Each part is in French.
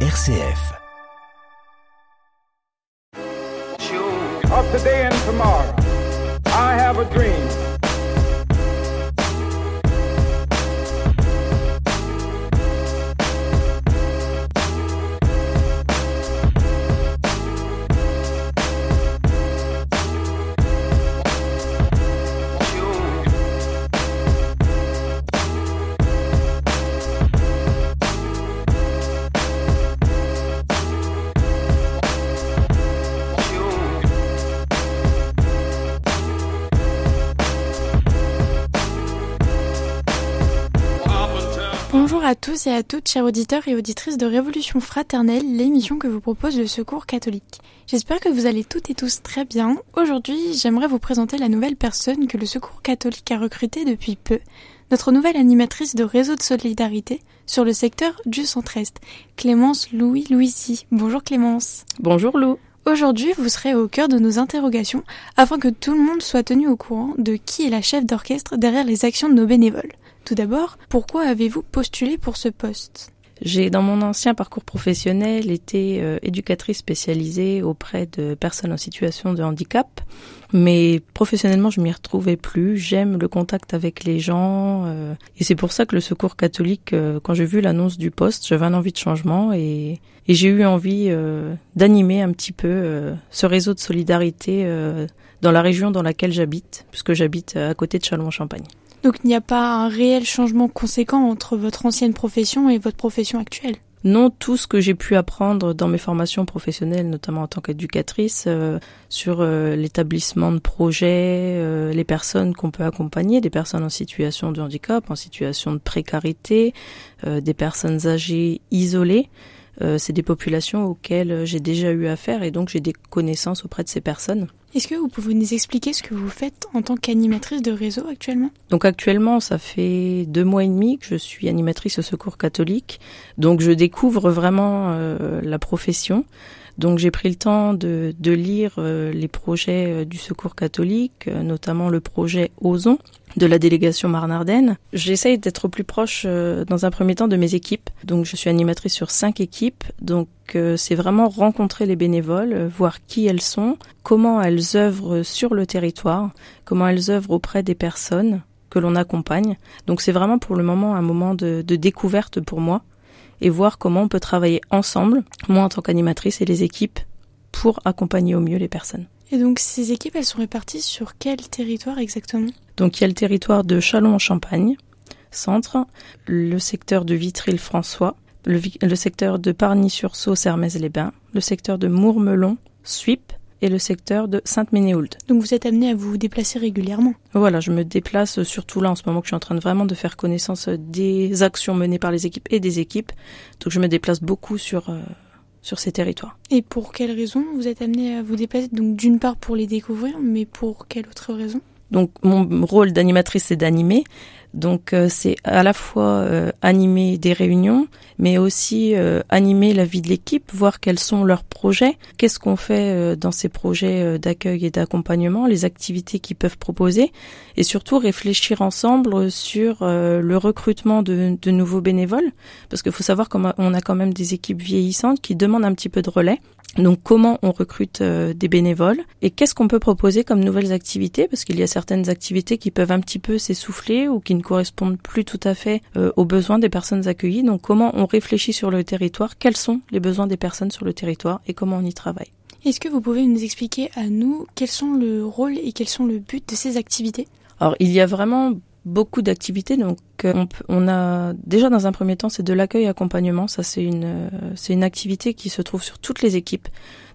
RCF. of today and tomorrow. I have a dream. À tous et à toutes, chers auditeurs et auditrices de Révolution Fraternelle, l'émission que vous propose le Secours catholique. J'espère que vous allez toutes et tous très bien. Aujourd'hui, j'aimerais vous présenter la nouvelle personne que le Secours catholique a recrutée depuis peu. Notre nouvelle animatrice de réseau de solidarité sur le secteur du centre-est, Clémence Louis Louisi. Bonjour Clémence. Bonjour Lou. Aujourd'hui, vous serez au cœur de nos interrogations afin que tout le monde soit tenu au courant de qui est la chef d'orchestre derrière les actions de nos bénévoles. Tout d'abord, pourquoi avez-vous postulé pour ce poste? J'ai dans mon ancien parcours professionnel été euh, éducatrice spécialisée auprès de personnes en situation de handicap, mais professionnellement je m'y retrouvais plus. J'aime le contact avec les gens euh, et c'est pour ça que le Secours catholique, euh, quand j'ai vu l'annonce du poste, j'avais un envie de changement et, et j'ai eu envie euh, d'animer un petit peu euh, ce réseau de solidarité euh, dans la région dans laquelle j'habite, puisque j'habite à côté de Châlons-en-Champagne. Donc il n'y a pas un réel changement conséquent entre votre ancienne profession et votre profession actuelle? Non, tout ce que j'ai pu apprendre dans mes formations professionnelles, notamment en tant qu'éducatrice, euh, sur euh, l'établissement de projets, euh, les personnes qu'on peut accompagner, des personnes en situation de handicap, en situation de précarité, euh, des personnes âgées isolées, euh, c'est des populations auxquelles j'ai déjà eu affaire et donc j'ai des connaissances auprès de ces personnes. Est-ce que vous pouvez nous expliquer ce que vous faites en tant qu'animatrice de réseau actuellement? Donc actuellement, ça fait deux mois et demi que je suis animatrice au Secours catholique. Donc je découvre vraiment euh, la profession. Donc j'ai pris le temps de, de lire euh, les projets euh, du Secours catholique, euh, notamment le projet Ozon de la délégation Marne-Ardenne. J'essaye d'être plus proche dans un premier temps de mes équipes. Donc je suis animatrice sur cinq équipes. Donc c'est vraiment rencontrer les bénévoles, voir qui elles sont, comment elles œuvrent sur le territoire, comment elles œuvrent auprès des personnes que l'on accompagne. Donc c'est vraiment pour le moment un moment de, de découverte pour moi et voir comment on peut travailler ensemble, moi en tant qu'animatrice et les équipes, pour accompagner au mieux les personnes. Et donc ces équipes, elles sont réparties sur quel territoire exactement? Donc il y a le territoire de Châlons-en-Champagne, centre, le secteur de Vitry-le-François, le, secteur de Parny-sur-Sault, Sermez-les-Bains, le secteur de Mourmelon, Suip et le secteur de Sainte-Ménéhould. Donc vous êtes amené à vous déplacer régulièrement. Voilà, je me déplace surtout là en ce moment que je suis en train de vraiment de faire connaissance des actions menées par les équipes et des équipes. Donc je me déplace beaucoup sur euh, sur ces territoires. Et pour quelle raison vous êtes amené à vous déplacer? Donc d'une part pour les découvrir, mais pour quelle autre raison? Donc mon rôle d'animatrice c'est d'animer. Donc euh, c'est à la fois euh, animer des réunions, mais aussi euh, animer la vie de l'équipe, voir quels sont leurs projets, qu'est-ce qu'on fait dans ces projets d'accueil et d'accompagnement, les activités qu'ils peuvent proposer, et surtout réfléchir ensemble sur le recrutement de, de nouveaux bénévoles, parce qu'il faut savoir qu'on a, on a quand même des équipes vieillissantes qui demandent un petit peu de relais. Donc comment on recrute euh, des bénévoles et qu'est-ce qu'on peut proposer comme nouvelles activités? Parce qu'il y a certaines activités qui peuvent un petit peu s'essouffler ou qui ne correspondent plus tout à fait euh, aux besoins des personnes accueillies. Donc comment on réfléchit sur le territoire, quels sont les besoins des personnes sur le territoire et comment on y travaille? Est-ce que vous pouvez nous expliquer à nous quels sont le rôle et quels sont le but de ces activités? Alors il y a vraiment beaucoup d'activités. Donc euh, on, a déjà dans un premier temps c'est de l'accueil accompagnement. Ça c'est une euh, c'est une activité qui se trouve sur toutes les équipes.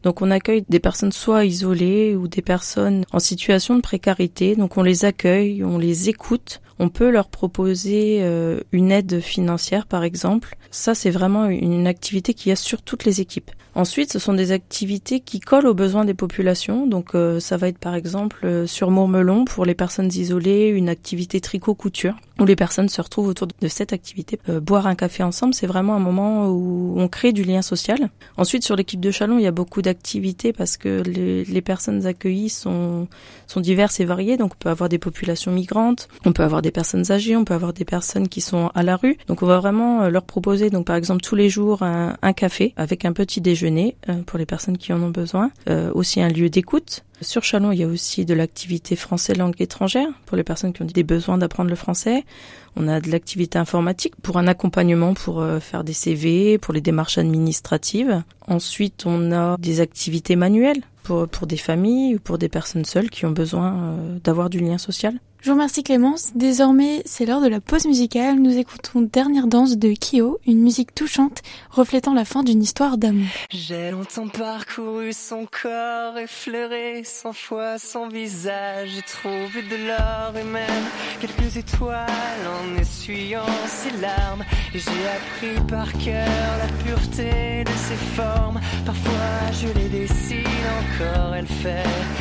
Donc on accueille des personnes soit isolées ou des personnes en situation de précarité. Donc on les accueille, on les écoute. On peut leur proposer euh, une aide financière par exemple. Ça c'est vraiment une activité qu'il y a sur toutes les équipes. Ensuite, ce sont des activités qui collent aux besoins des populations. Donc, euh, ça va être par exemple euh, sur Mourmelon pour les personnes isolées, une activité tricot-couture où les personnes se retrouvent autour de cette activité. Euh, boire un café ensemble, c'est vraiment un moment où on crée du lien social. Ensuite, sur l'équipe de Chalon, il y a beaucoup d'activités parce que les, les, personnes accueillies sont, sont diverses et variées. Donc, on peut avoir des populations migrantes, on peut avoir des personnes âgées, on peut avoir des personnes qui sont à la rue. Donc, on va vraiment leur proposer, donc par exemple, tous les jours un, un café avec un petit déjeuner euh, pour les personnes qui en ont besoin. Euh, aussi un lieu d'écoute. Sur Chalon, il y a aussi de l'activité français langue étrangère pour les personnes qui ont des besoins d'apprendre le français. On a de l'activité informatique pour un accompagnement pour euh, faire des CV, pour les démarches administratives. Ensuite, on a des activités manuelles pour, pour des familles ou pour des personnes seules qui ont besoin d'avoir du lien social. Je vous remercie Clémence. Désormais, c'est l'heure de la pause musicale. Nous écoutons Dernière danse de Kyo, une musique touchante reflétant la fin d'une histoire d'amour. J'ai longtemps parcouru son corps, effleuré cent fois son visage. J'ai trouvé de l'or et même quelques étoiles en essuyant ses larmes. Et j'ai appris par cœur la pureté de ses formes. Parfois je les dessine encore, elle fait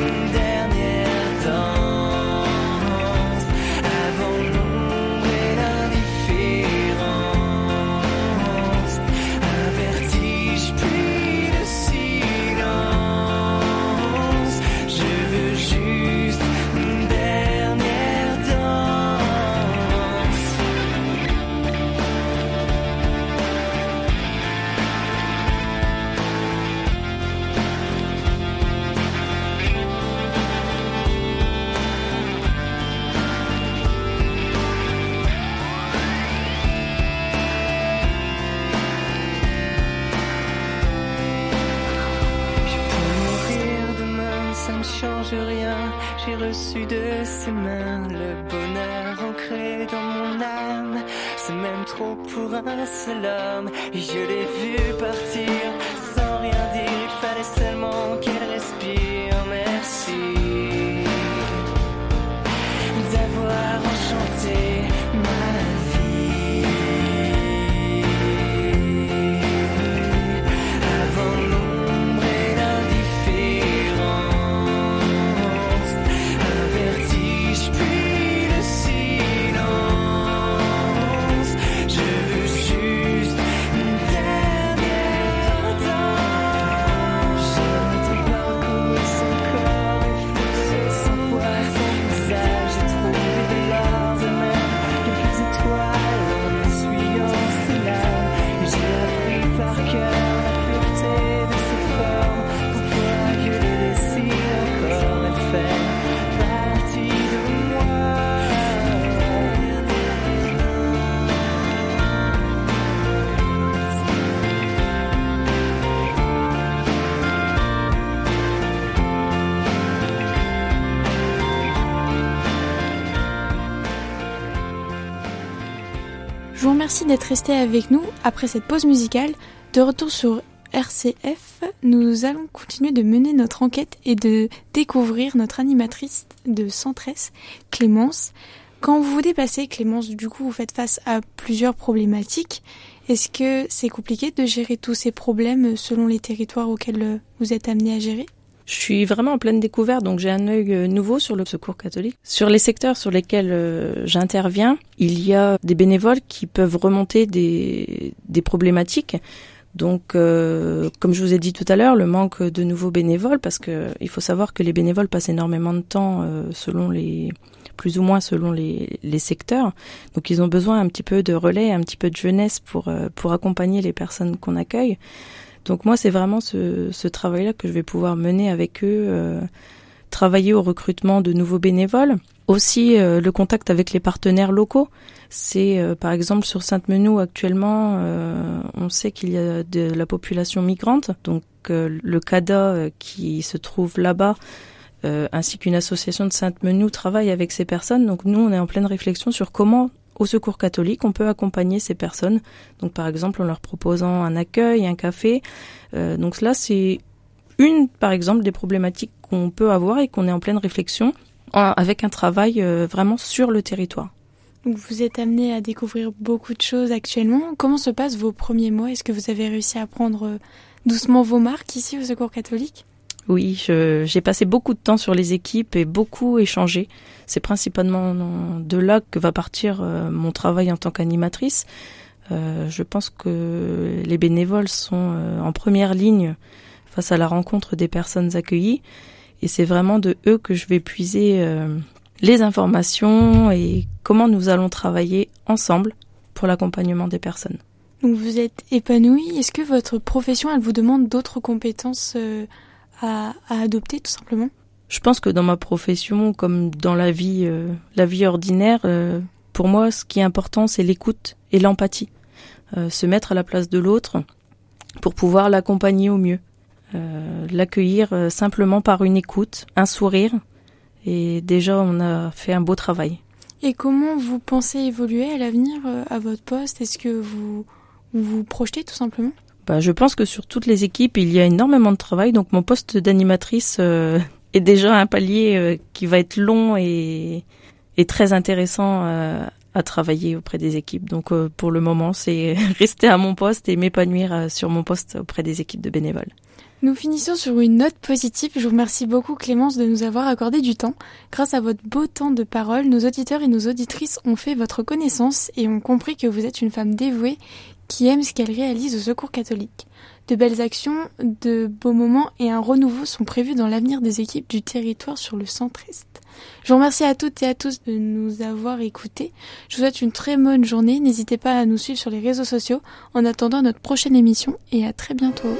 De ses mains le bonheur ancré dans mon âme. C'est même trop pour un seul homme. Et je l'ai vu partir sans rien dire. Il fallait seulement qu'elle D'être resté avec nous après cette pause musicale. De retour sur RCF, nous allons continuer de mener notre enquête et de découvrir notre animatrice de Centresse, Clémence. Quand vous vous déplacez, Clémence, du coup, vous faites face à plusieurs problématiques. Est-ce que c'est compliqué de gérer tous ces problèmes selon les territoires auxquels vous êtes amené à gérer? Je suis vraiment en pleine découverte, donc j'ai un œil euh, nouveau sur le secours catholique. Sur les secteurs sur lesquels euh, j'interviens, il y a des bénévoles qui peuvent remonter des, des problématiques Donc, euh, comme je vous ai dit tout à l'heure, le manque de nouveaux bénévoles, parce que il faut savoir que les bénévoles passent énormément de temps euh, selon les, plus ou moins selon les, les, secteurs. Donc, ils ont besoin un petit peu de relais, un petit peu de jeunesse pour euh, pour accompagner les personnes qu'on accueille. Donc, moi, c'est vraiment ce, travail-là que je vais pouvoir mener avec eux, euh, travailler au recrutement de nouveaux bénévoles, aussi le contact avec les partenaires locaux. C'est euh, par exemple sur Sainte-Menou actuellement, euh, on sait qu'il y a de la population migrante, donc euh, le CADA qui se trouve là-bas, ainsi qu'une association de Sainte-Menou travaille avec ces personnes. Donc nous, on est en pleine réflexion sur comment au Secours catholique, on peut accompagner ces personnes. Donc par exemple en leur proposant un accueil, un café. donc là, c'est une, par exemple, des problématiques qu'on peut avoir et qu'on est en pleine réflexion avec un travail vraiment sur le territoire. Vous êtes amené à découvrir beaucoup de choses actuellement. Comment se passent vos premiers mois? Est-ce que vous avez réussi à prendre euh, doucement vos marques ici au Secours catholique? Oui, j'ai passé beaucoup de temps sur les équipes et beaucoup échangé. C'est principalement de là que va partir euh, mon travail en tant qu'animatrice. Euh, je pense que les bénévoles sont en première ligne face à la rencontre des personnes accueillies et c'est vraiment de eux que je vais puiser les informations et comment nous allons travailler ensemble pour l'accompagnement des personnes. Donc vous êtes épanoui. Est-ce que votre profession, elle vous demande d'autres compétences euh, à, adopter tout simplement Je pense que dans ma profession, comme dans la vie, euh, la vie ordinaire, euh, pour moi, ce qui est important, c'est l'écoute et l'empathie. se mettre à la place de l'autre pour pouvoir l'accompagner au mieux. L'accueillir simplement par une écoute, un sourire, et déjà, on a fait un beau travail. Et comment vous pensez évoluer à l'avenir euh, à votre poste? Est-ce que vous vous projetez tout simplement? Bah, Je pense que sur toutes les équipes, il y a énormément de travail. Donc mon poste d'animatrice euh, est déjà un palier euh, qui va être long et, et très intéressant à travailler auprès des équipes. Donc pour le moment, c'est rester à mon poste et m'épanouir sur mon poste auprès des équipes de bénévoles. Nous finissons sur une note positive. Je vous remercie beaucoup Clémence de nous avoir accordé du temps. Grâce à votre beau temps de parole, nos auditeurs et nos auditrices ont fait votre connaissance et ont compris que vous êtes une femme dévouée qui aime ce qu'elle réalise au Secours catholique. De belles actions, de beaux moments et un renouveau sont prévus dans l'avenir des équipes du territoire sur le centre-est. Je vous remercie à toutes et à tous de nous avoir écoutés. Je vous souhaite une très bonne journée. N'hésitez pas à nous suivre sur les réseaux sociaux en attendant notre prochaine émission et à très bientôt.